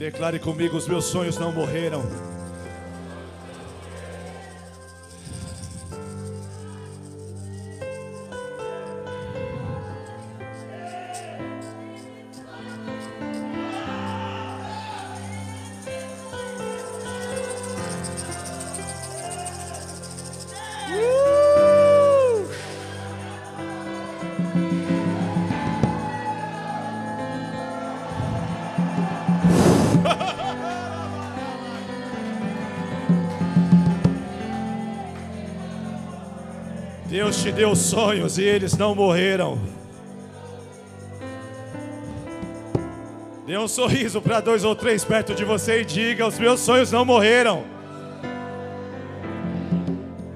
declare comigo: os meus sonhos não morreram. Te deu sonhos e eles não morreram. Dê um sorriso para dois ou três perto de você e diga: Os meus sonhos não morreram.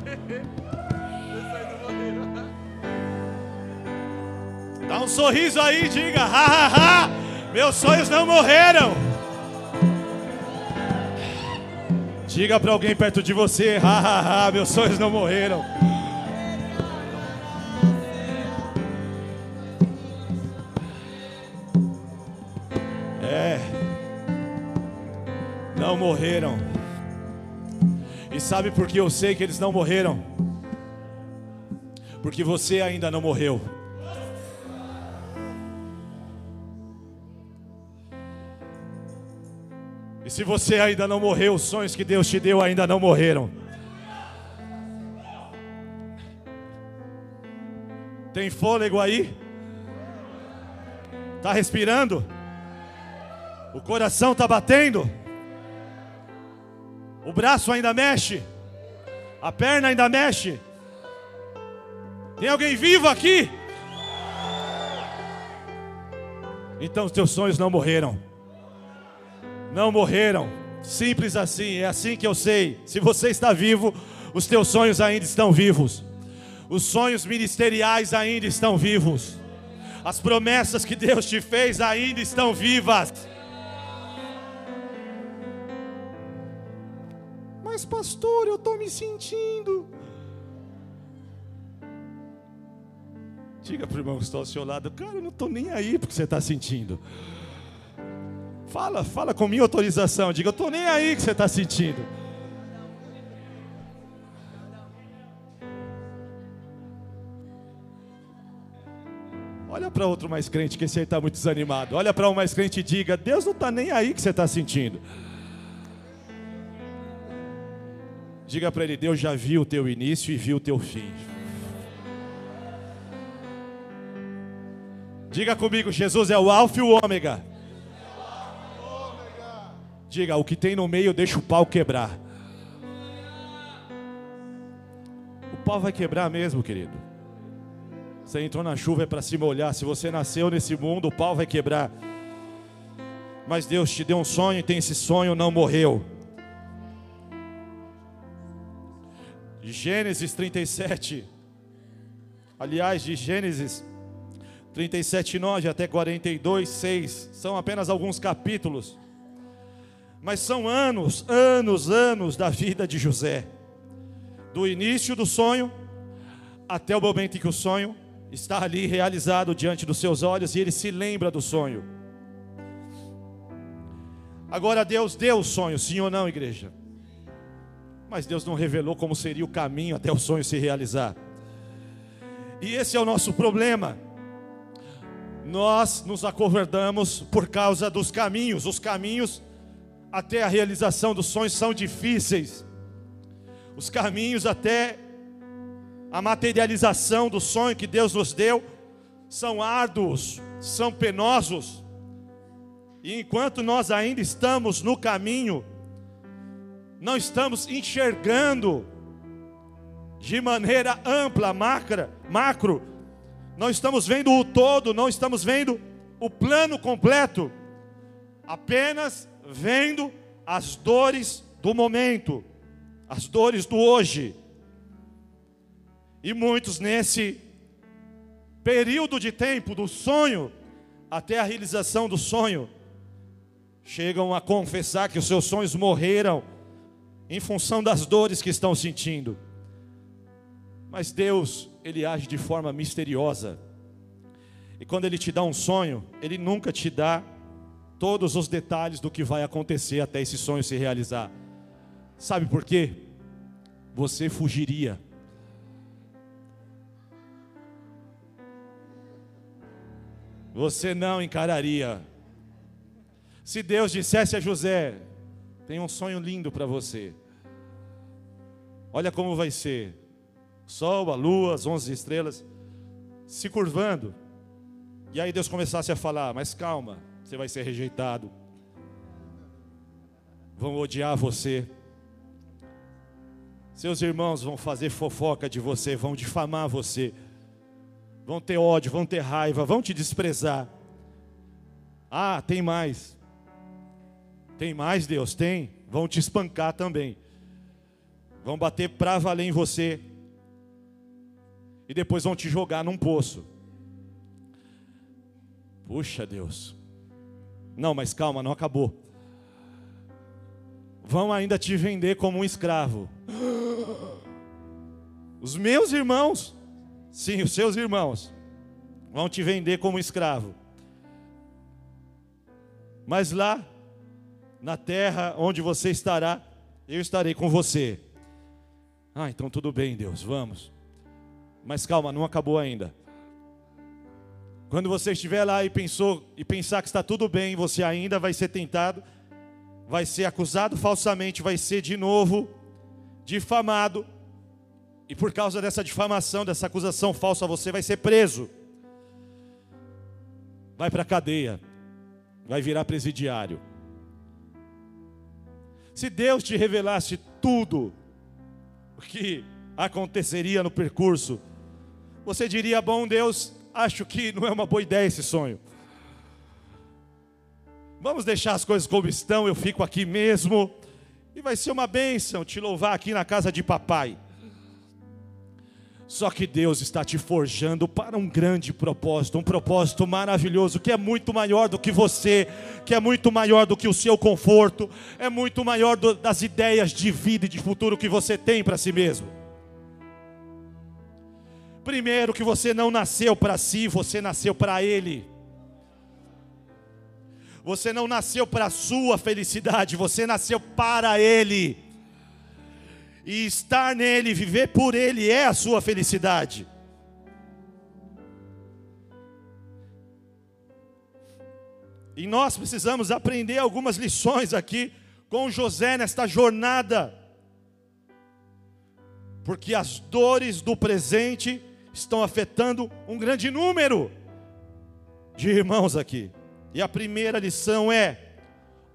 Dá um sorriso aí e diga: Ha ha ha, meus sonhos não morreram. Diga para alguém perto de você: Ha ha ha, meus sonhos não morreram. Morreram. E sabe por que eu sei que eles não morreram? Porque você ainda não morreu. E se você ainda não morreu, os sonhos que Deus te deu ainda não morreram. Tem fôlego aí? Tá respirando? O coração está batendo. O braço ainda mexe. A perna ainda mexe. Tem alguém vivo aqui? Então os teus sonhos não morreram. Não morreram. Simples assim, é assim que eu sei. Se você está vivo, os teus sonhos ainda estão vivos. Os sonhos ministeriais ainda estão vivos. As promessas que Deus te fez ainda estão vivas. Mas, pastor, eu estou me sentindo. Diga para o irmão que está ao seu lado, cara, eu não estou nem aí porque você está sentindo. Fala, fala com minha autorização. Diga, eu estou nem aí que você está sentindo. Olha para outro mais crente que esse aí está muito desanimado. Olha para um mais crente e diga: Deus não está nem aí que você está sentindo. Diga para ele: Deus já viu o teu início e viu o teu fim. Diga comigo: Jesus é o Alfa e o Ômega. Diga: o que tem no meio, deixa o pau quebrar. O pau vai quebrar mesmo, querido. Você entrou na chuva é para se molhar. Se você nasceu nesse mundo, o pau vai quebrar. Mas Deus te deu um sonho e tem esse sonho, não morreu. Gênesis 37, aliás, de Gênesis 37, 9 até 42, 6, são apenas alguns capítulos, mas são anos, anos, anos da vida de José, do início do sonho até o momento em que o sonho está ali realizado diante dos seus olhos e ele se lembra do sonho. Agora Deus deu o sonho, sim ou não, igreja? Mas Deus não revelou como seria o caminho até o sonho se realizar. E esse é o nosso problema. Nós nos acovardamos por causa dos caminhos. Os caminhos até a realização dos sonhos são difíceis. Os caminhos até a materialização do sonho que Deus nos deu são árduos, são penosos. E enquanto nós ainda estamos no caminho, não estamos enxergando de maneira ampla, macra, macro, não estamos vendo o todo, não estamos vendo o plano completo, apenas vendo as dores do momento, as dores do hoje. E muitos nesse período de tempo do sonho até a realização do sonho chegam a confessar que os seus sonhos morreram em função das dores que estão sentindo. Mas Deus, ele age de forma misteriosa. E quando ele te dá um sonho, ele nunca te dá todos os detalhes do que vai acontecer até esse sonho se realizar. Sabe por quê? Você fugiria. Você não encararia. Se Deus dissesse a José: tem um sonho lindo para você. Olha como vai ser. Sol, a lua, as onze estrelas se curvando. E aí Deus começasse a falar: Mas calma, você vai ser rejeitado. Vão odiar você. Seus irmãos vão fazer fofoca de você, vão difamar você. Vão ter ódio, vão ter raiva, vão te desprezar. Ah, tem mais. Tem mais, Deus? Tem. Vão te espancar também. Vão bater pra valer em você. E depois vão te jogar num poço. Puxa, Deus. Não, mas calma, não acabou. Vão ainda te vender como um escravo. Os meus irmãos, sim, os seus irmãos, vão te vender como escravo. Mas lá na terra onde você estará, eu estarei com você. Ah, então tudo bem, Deus, vamos. Mas calma, não acabou ainda. Quando você estiver lá e pensou e pensar que está tudo bem, você ainda vai ser tentado, vai ser acusado falsamente, vai ser de novo difamado. E por causa dessa difamação, dessa acusação falsa, você vai ser preso. Vai para a cadeia. Vai virar presidiário. Se Deus te revelasse tudo o que aconteceria no percurso, você diria: Bom Deus, acho que não é uma boa ideia esse sonho. Vamos deixar as coisas como estão, eu fico aqui mesmo, e vai ser uma bênção te louvar aqui na casa de papai. Só que Deus está te forjando para um grande propósito, um propósito maravilhoso, que é muito maior do que você, que é muito maior do que o seu conforto, é muito maior do, das ideias de vida e de futuro que você tem para si mesmo. Primeiro, que você não nasceu para si, você nasceu para Ele. Você não nasceu para a sua felicidade, você nasceu para Ele e estar nele, viver por ele é a sua felicidade. E nós precisamos aprender algumas lições aqui com José nesta jornada. Porque as dores do presente estão afetando um grande número de irmãos aqui. E a primeira lição é: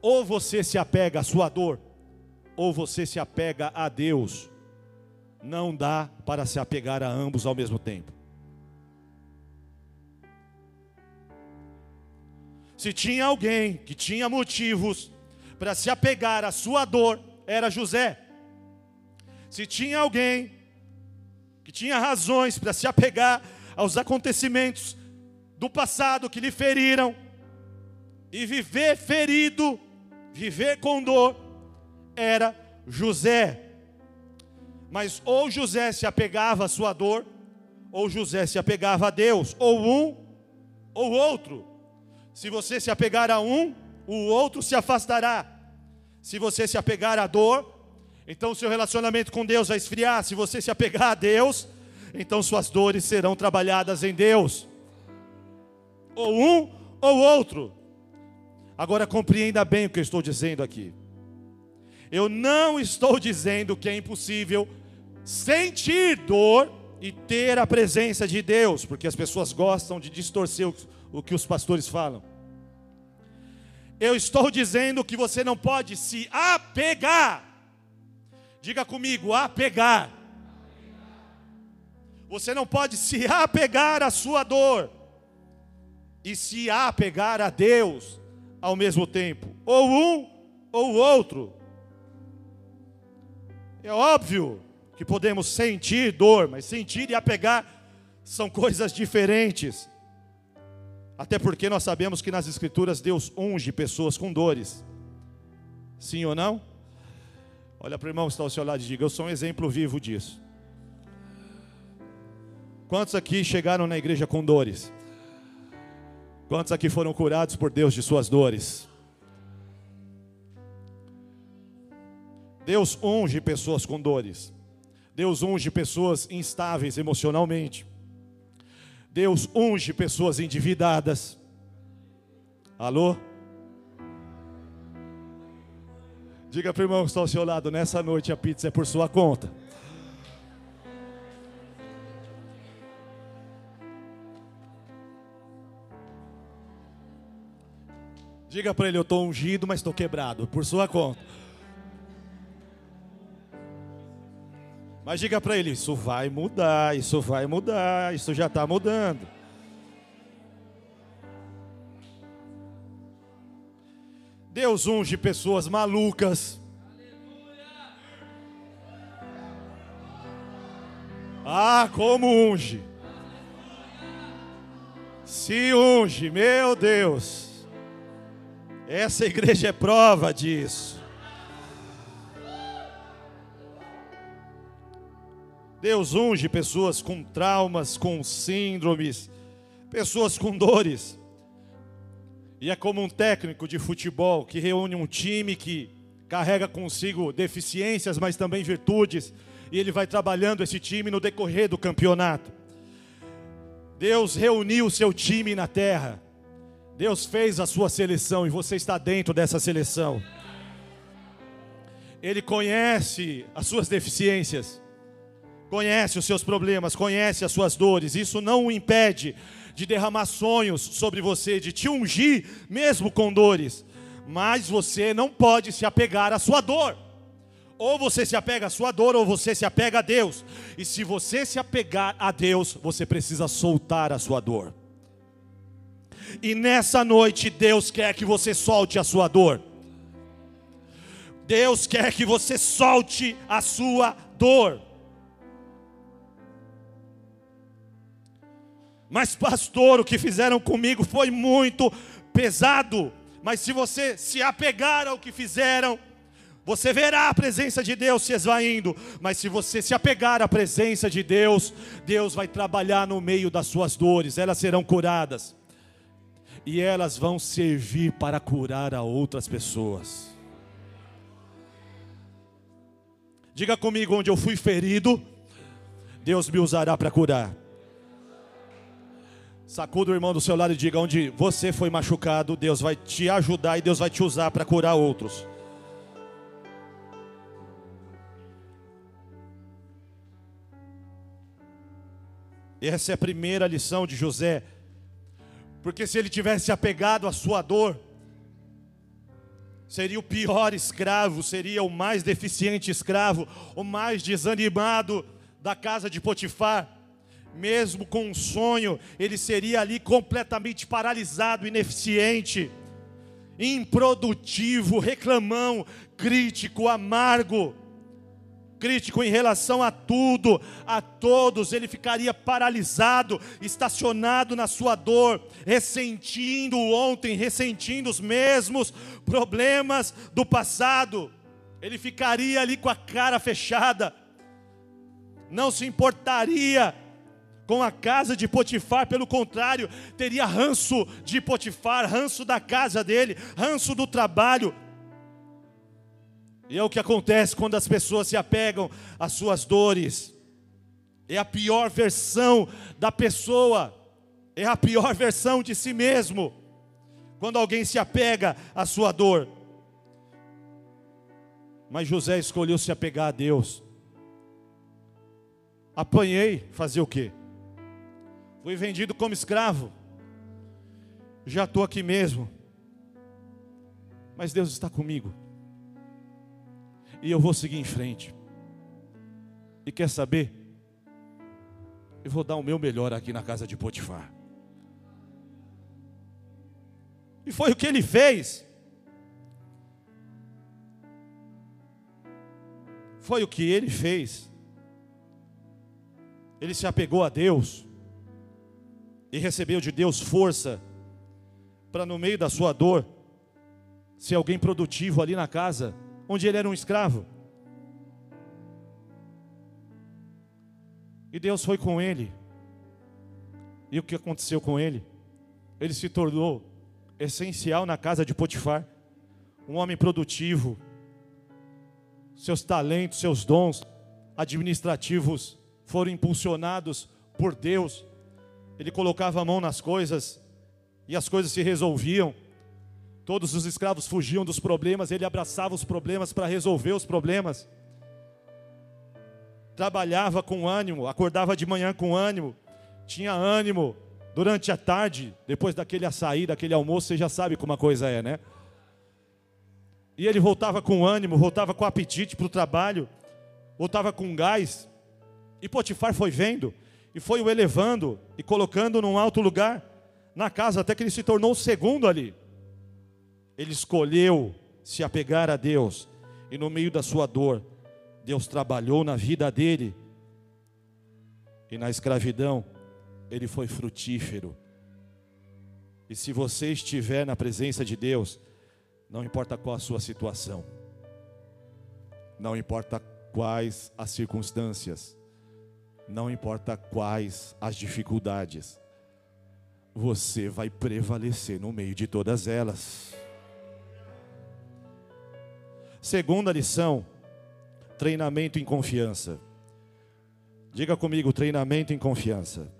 ou você se apega à sua dor, ou você se apega a Deus. Não dá para se apegar a ambos ao mesmo tempo. Se tinha alguém que tinha motivos para se apegar à sua dor, era José. Se tinha alguém que tinha razões para se apegar aos acontecimentos do passado que lhe feriram, e viver ferido, viver com dor, era José. Mas ou José se apegava à sua dor, ou José se apegava a Deus, ou um ou outro. Se você se apegar a um, o outro se afastará. Se você se apegar à dor, então seu relacionamento com Deus vai esfriar. Se você se apegar a Deus, então suas dores serão trabalhadas em Deus. Ou um ou outro. Agora compreenda bem o que eu estou dizendo aqui. Eu não estou dizendo que é impossível sentir dor e ter a presença de Deus, porque as pessoas gostam de distorcer o, que os pastores falam. Eu estou dizendo que você não pode se apegar. Diga comigo, apegar. Você não pode se apegar à sua dor e se apegar a Deus ao mesmo tempo, ou um ou outro. É óbvio que podemos sentir dor, mas sentir e apegar são coisas diferentes. Até porque nós sabemos que nas Escrituras Deus unge pessoas com dores. Sim ou não? Olha para o irmão que está ao seu lado e diga: Eu sou um exemplo vivo disso. Quantos aqui chegaram na igreja com dores? Quantos aqui foram curados por Deus de suas dores? Deus unge pessoas com dores. Deus unge pessoas instáveis emocionalmente. Deus unge pessoas endividadas. Alô? Diga para o irmão que está ao seu lado, nessa noite a pizza é por sua conta. Diga para ele, eu estou ungido, mas estou quebrado, por sua conta. Mas diga para ele: isso vai mudar, isso vai mudar, isso já está mudando. Deus unge pessoas malucas. Ah, como unge. Se unge, meu Deus. Essa igreja é prova disso. Deus unge pessoas com traumas, com síndromes, pessoas com dores. E é como um técnico de futebol que reúne um time que carrega consigo deficiências, mas também virtudes, e ele vai trabalhando esse time no decorrer do campeonato. Deus reuniu o seu time na terra. Deus fez a sua seleção e você está dentro dessa seleção. Ele conhece as suas deficiências conhece os seus problemas, conhece as suas dores. Isso não o impede de derramar sonhos sobre você, de te ungir mesmo com dores. Mas você não pode se apegar à sua dor. Ou você se apega à sua dor, ou você se apega a Deus. E se você se apegar a Deus, você precisa soltar a sua dor. E nessa noite, Deus quer que você solte a sua dor. Deus quer que você solte a sua dor. Mas, pastor, o que fizeram comigo foi muito pesado. Mas se você se apegar ao que fizeram, você verá a presença de Deus se esvaindo. Mas se você se apegar à presença de Deus, Deus vai trabalhar no meio das suas dores, elas serão curadas. E elas vão servir para curar a outras pessoas. Diga comigo onde eu fui ferido, Deus me usará para curar. Sacuda o irmão do seu lado e diga: onde você foi machucado, Deus vai te ajudar e Deus vai te usar para curar outros. Essa é a primeira lição de José. Porque se ele tivesse apegado à sua dor, seria o pior escravo, seria o mais deficiente escravo, o mais desanimado da casa de Potifar mesmo com um sonho, ele seria ali completamente paralisado, ineficiente, improdutivo, reclamão, crítico, amargo, crítico em relação a tudo, a todos, ele ficaria paralisado, estacionado na sua dor, ressentindo ontem, ressentindo os mesmos problemas do passado. Ele ficaria ali com a cara fechada, não se importaria com a casa de Potifar, pelo contrário, teria ranço de Potifar, ranço da casa dele, ranço do trabalho. E é o que acontece quando as pessoas se apegam às suas dores. É a pior versão da pessoa, é a pior versão de si mesmo. Quando alguém se apega à sua dor. Mas José escolheu se apegar a Deus. Apanhei, fazer o quê? Fui vendido como escravo. Já estou aqui mesmo. Mas Deus está comigo. E eu vou seguir em frente. E quer saber? Eu vou dar o meu melhor aqui na casa de Potifar. E foi o que ele fez. Foi o que ele fez. Ele se apegou a Deus e recebeu de Deus força para no meio da sua dor ser alguém produtivo ali na casa onde ele era um escravo. E Deus foi com ele. E o que aconteceu com ele? Ele se tornou essencial na casa de Potifar, um homem produtivo, seus talentos, seus dons administrativos foram impulsionados por Deus. Ele colocava a mão nas coisas e as coisas se resolviam. Todos os escravos fugiam dos problemas, ele abraçava os problemas para resolver os problemas. Trabalhava com ânimo, acordava de manhã com ânimo, tinha ânimo durante a tarde, depois daquele açaí, daquele almoço, você já sabe como a coisa é, né? E ele voltava com ânimo, voltava com apetite para o trabalho, voltava com gás. E Potifar foi vendo e foi o elevando e colocando num alto lugar na casa, até que ele se tornou o segundo ali. Ele escolheu se apegar a Deus, e no meio da sua dor, Deus trabalhou na vida dele, e na escravidão, ele foi frutífero. E se você estiver na presença de Deus, não importa qual a sua situação, não importa quais as circunstâncias, não importa quais as dificuldades, você vai prevalecer no meio de todas elas. Segunda lição: treinamento em confiança. Diga comigo, treinamento em confiança.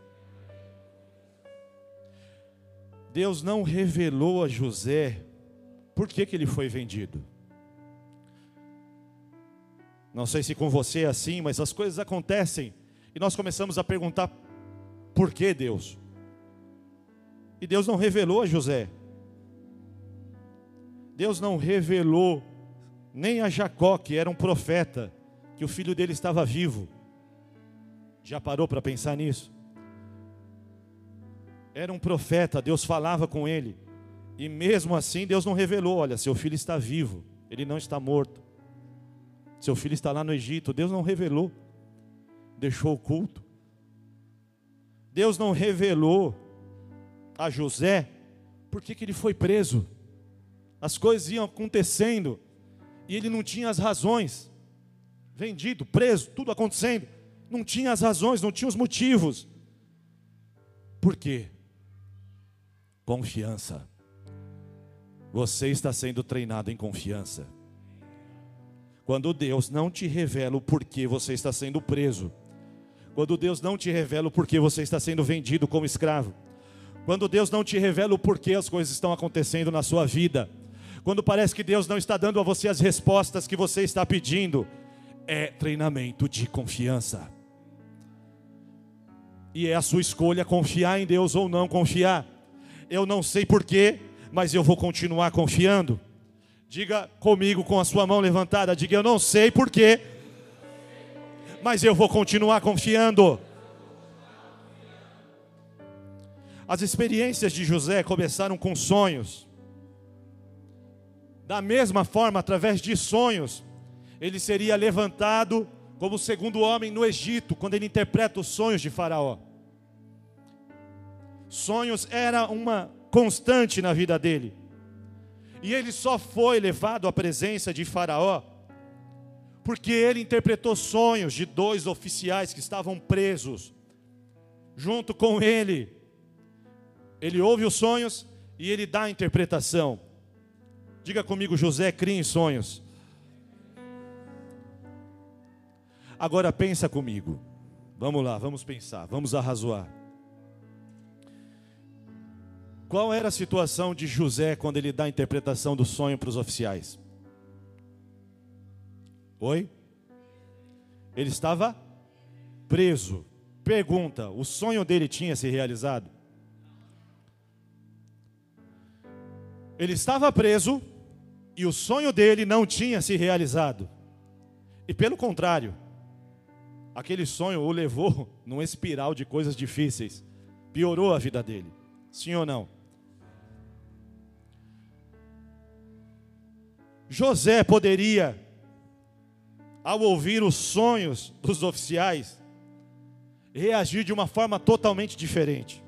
Deus não revelou a José por que, que ele foi vendido. Não sei se com você é assim, mas as coisas acontecem e nós começamos a perguntar: por que Deus? E Deus não revelou a José. Deus não revelou nem a Jacó, que era um profeta, que o filho dele estava vivo. Já parou para pensar nisso? Era um profeta, Deus falava com ele. E mesmo assim, Deus não revelou: olha, seu filho está vivo, ele não está morto. Seu filho está lá no Egito. Deus não revelou, deixou oculto. Deus não revelou a José por que ele foi preso. As coisas iam acontecendo e ele não tinha as razões. Vendido, preso, tudo acontecendo. Não tinha as razões, não tinha os motivos. Por quê? Confiança. Você está sendo treinado em confiança. Quando Deus não te revela o porquê você está sendo preso, quando Deus não te revela o porquê você está sendo vendido como escravo, quando Deus não te revela o porquê as coisas estão acontecendo na sua vida, quando parece que Deus não está dando a você as respostas que você está pedindo, é treinamento de confiança. E é a sua escolha confiar em Deus ou não confiar. Eu não sei porquê, mas eu vou continuar confiando. Diga comigo com a sua mão levantada, diga eu não sei porquê, mas eu vou continuar confiando. As experiências de José começaram com sonhos. Da mesma forma, através de sonhos, ele seria levantado como o segundo homem no Egito, quando ele interpreta os sonhos de Faraó. Sonhos era uma constante na vida dele. E ele só foi levado à presença de Faraó porque ele interpretou sonhos de dois oficiais que estavam presos junto com ele. Ele ouve os sonhos e ele dá a interpretação. Diga comigo, José cria em sonhos. Agora pensa comigo. Vamos lá, vamos pensar, vamos arrazoar. Qual era a situação de José quando ele dá a interpretação do sonho para os oficiais? Oi? Ele estava preso. Pergunta: o sonho dele tinha se realizado? Ele estava preso e o sonho dele não tinha se realizado. E pelo contrário, aquele sonho o levou num espiral de coisas difíceis, piorou a vida dele. Sim ou não? José poderia, ao ouvir os sonhos dos oficiais, reagir de uma forma totalmente diferente.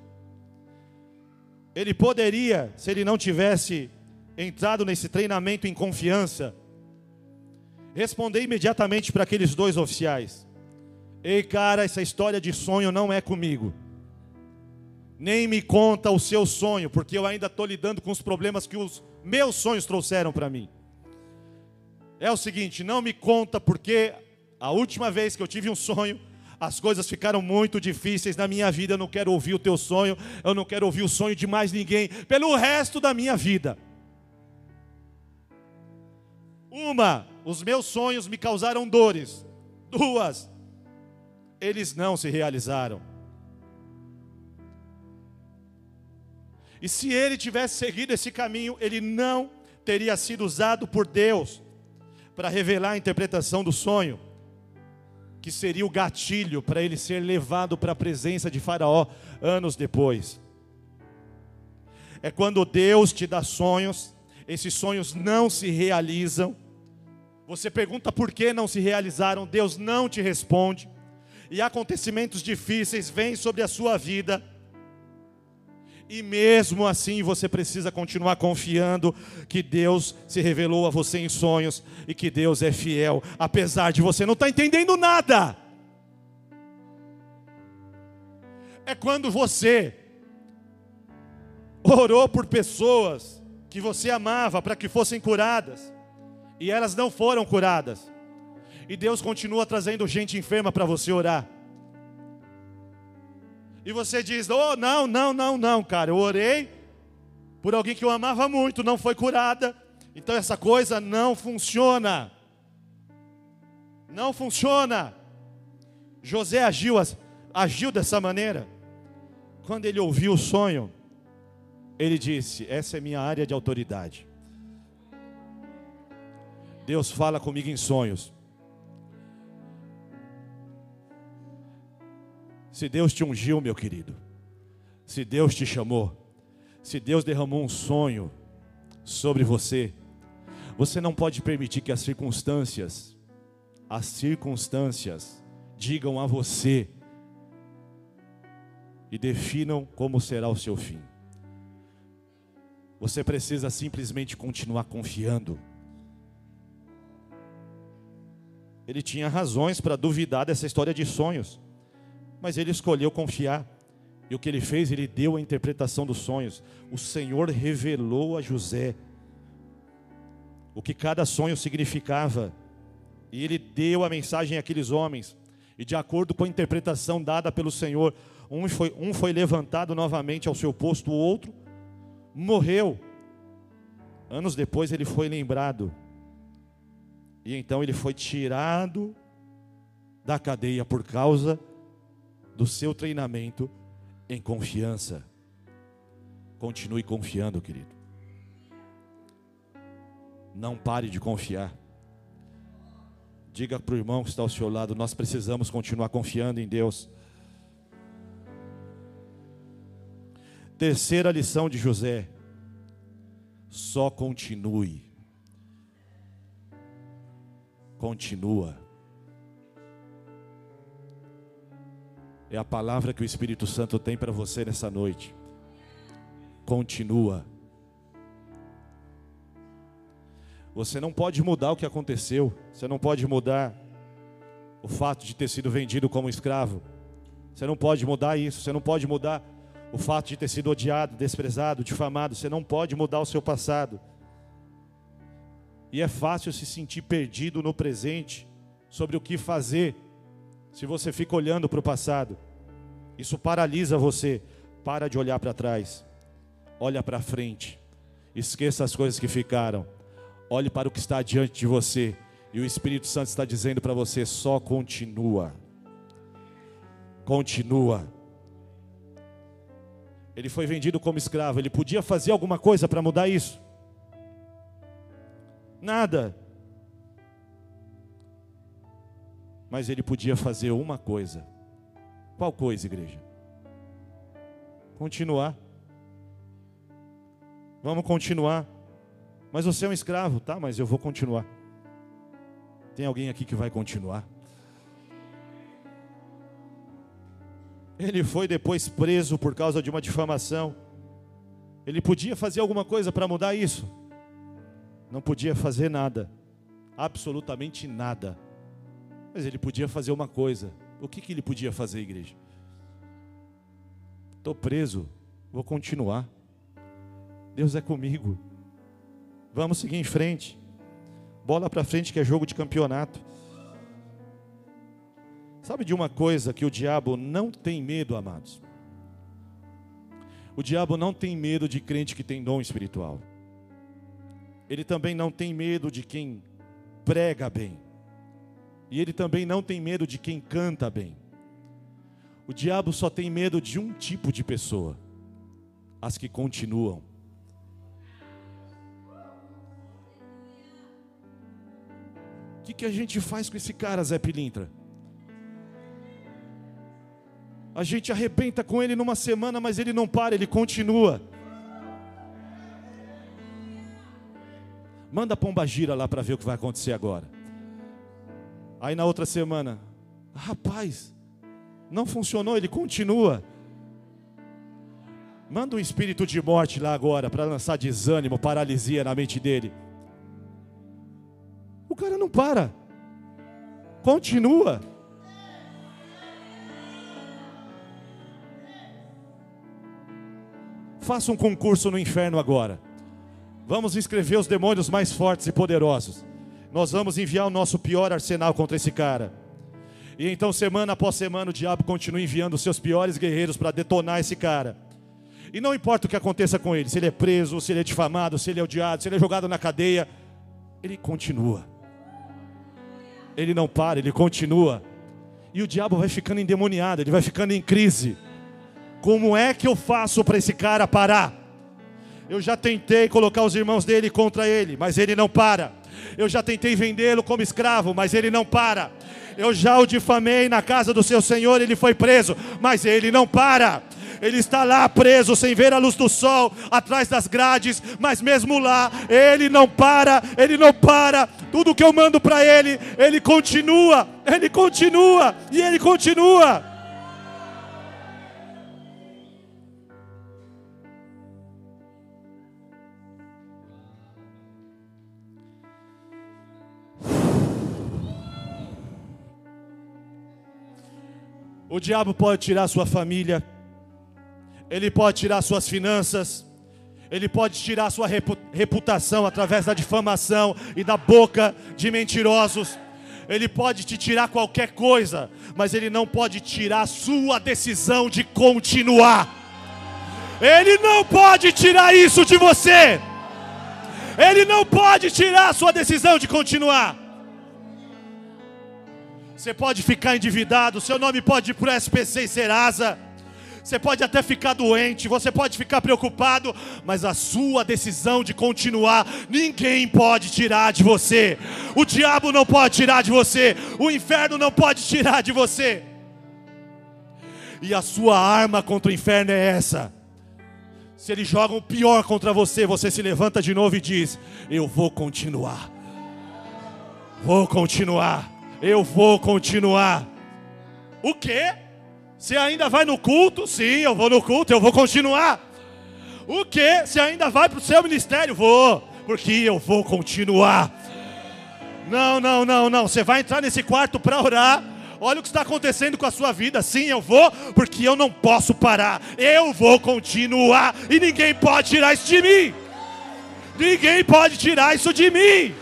Ele poderia, se ele não tivesse entrado nesse treinamento em confiança, responder imediatamente para aqueles dois oficiais: Ei, cara, essa história de sonho não é comigo. Nem me conta o seu sonho, porque eu ainda estou lidando com os problemas que os meus sonhos trouxeram para mim. É o seguinte: não me conta porque a última vez que eu tive um sonho, as coisas ficaram muito difíceis na minha vida. Eu não quero ouvir o teu sonho, eu não quero ouvir o sonho de mais ninguém pelo resto da minha vida. Uma, os meus sonhos me causaram dores. Duas, eles não se realizaram. E se ele tivesse seguido esse caminho, ele não teria sido usado por Deus para revelar a interpretação do sonho, que seria o gatilho para ele ser levado para a presença de Faraó anos depois. É quando Deus te dá sonhos, esses sonhos não se realizam. Você pergunta por que não se realizaram, Deus não te responde. E acontecimentos difíceis vêm sobre a sua vida e mesmo assim você precisa continuar confiando que Deus se revelou a você em sonhos e que Deus é fiel, apesar de você não estar tá entendendo nada. É quando você orou por pessoas que você amava para que fossem curadas e elas não foram curadas. E Deus continua trazendo gente enferma para você orar. E você diz: Oh, não, não, não, não, cara. Eu orei por alguém que eu amava muito, não foi curada. Então essa coisa não funciona. Não funciona. José agiu, agiu dessa maneira. Quando ele ouviu o sonho, ele disse: Essa é minha área de autoridade. Deus fala comigo em sonhos. Se Deus te ungiu, meu querido, se Deus te chamou, se Deus derramou um sonho sobre você, você não pode permitir que as circunstâncias, as circunstâncias, digam a você e definam como será o seu fim. Você precisa simplesmente continuar confiando. Ele tinha razões para duvidar dessa história de sonhos mas ele escolheu confiar. E o que ele fez? Ele deu a interpretação dos sonhos. O Senhor revelou a José o que cada sonho significava. E ele deu a mensagem àqueles homens. E de acordo com a interpretação dada pelo Senhor, um foi, um foi levantado novamente ao seu posto, o outro morreu. Anos depois ele foi lembrado. E então ele foi tirado da cadeia por causa do seu treinamento em confiança. Continue confiando, querido. Não pare de confiar. Diga para o irmão que está ao seu lado: nós precisamos continuar confiando em Deus. Terceira lição de José: só continue. Continua. É a palavra que o Espírito Santo tem para você nessa noite. Continua. Você não pode mudar o que aconteceu. Você não pode mudar o fato de ter sido vendido como escravo. Você não pode mudar isso. Você não pode mudar o fato de ter sido odiado, desprezado, difamado. Você não pode mudar o seu passado. E é fácil se sentir perdido no presente sobre o que fazer se você fica olhando para o passado, isso paralisa você. Para de olhar para trás. Olha para frente. Esqueça as coisas que ficaram. Olhe para o que está diante de você. E o Espírito Santo está dizendo para você: só continua. Continua. Ele foi vendido como escravo. Ele podia fazer alguma coisa para mudar isso? Nada. Mas ele podia fazer uma coisa. Qual coisa, igreja? Continuar. Vamos continuar. Mas você é um escravo, tá? Mas eu vou continuar. Tem alguém aqui que vai continuar? Ele foi depois preso por causa de uma difamação. Ele podia fazer alguma coisa para mudar isso? Não podia fazer nada. Absolutamente nada. Mas ele podia fazer uma coisa. O que, que ele podia fazer, igreja? Estou preso, vou continuar. Deus é comigo. Vamos seguir em frente. Bola para frente que é jogo de campeonato. Sabe de uma coisa que o diabo não tem medo, amados? O diabo não tem medo de crente que tem dom espiritual. Ele também não tem medo de quem prega bem. E ele também não tem medo de quem canta bem. O diabo só tem medo de um tipo de pessoa: as que continuam. O que, que a gente faz com esse cara, Zé Pilintra? A gente arrebenta com ele numa semana, mas ele não para, ele continua. Manda a pomba gira lá para ver o que vai acontecer agora. Aí na outra semana, rapaz, não funcionou, ele continua. Manda um espírito de morte lá agora para lançar desânimo, paralisia na mente dele. O cara não para. Continua. Faça um concurso no inferno agora. Vamos inscrever os demônios mais fortes e poderosos. Nós vamos enviar o nosso pior arsenal contra esse cara. E então, semana após semana, o diabo continua enviando os seus piores guerreiros para detonar esse cara. E não importa o que aconteça com ele, se ele é preso, se ele é difamado, se ele é odiado, se ele é jogado na cadeia, ele continua. Ele não para, ele continua. E o diabo vai ficando endemoniado, ele vai ficando em crise. Como é que eu faço para esse cara parar? Eu já tentei colocar os irmãos dele contra ele, mas ele não para. Eu já tentei vendê-lo como escravo, mas ele não para. Eu já o difamei na casa do seu senhor, ele foi preso, mas ele não para. Ele está lá preso, sem ver a luz do sol, atrás das grades, mas mesmo lá, ele não para, ele não para. Tudo que eu mando para ele, ele continua, ele continua e ele continua. O diabo pode tirar sua família, ele pode tirar suas finanças, ele pode tirar sua reputação através da difamação e da boca de mentirosos. Ele pode te tirar qualquer coisa, mas ele não pode tirar sua decisão de continuar. Ele não pode tirar isso de você. Ele não pode tirar sua decisão de continuar. Você pode ficar endividado, seu nome pode ir para o SPC e Serasa. Você pode até ficar doente, você pode ficar preocupado, mas a sua decisão de continuar, ninguém pode tirar de você. O diabo não pode tirar de você, o inferno não pode tirar de você. E a sua arma contra o inferno é essa. Se ele joga o pior contra você, você se levanta de novo e diz: Eu vou continuar. Vou continuar eu vou continuar. O quê? Você ainda vai no culto? Sim, eu vou no culto, eu vou continuar. O quê? Você ainda vai para o seu ministério? Vou, porque eu vou continuar. Não, não, não, não. Você vai entrar nesse quarto para orar. Olha o que está acontecendo com a sua vida. Sim, eu vou, porque eu não posso parar. Eu vou continuar. E ninguém pode tirar isso de mim. Ninguém pode tirar isso de mim.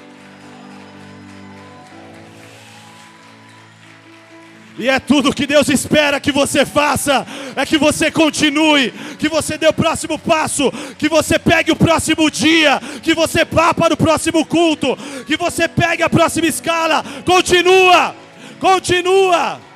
E é tudo que Deus espera que você faça, é que você continue, que você dê o próximo passo, que você pegue o próximo dia, que você vá para o próximo culto, que você pegue a próxima escala. Continua, continua.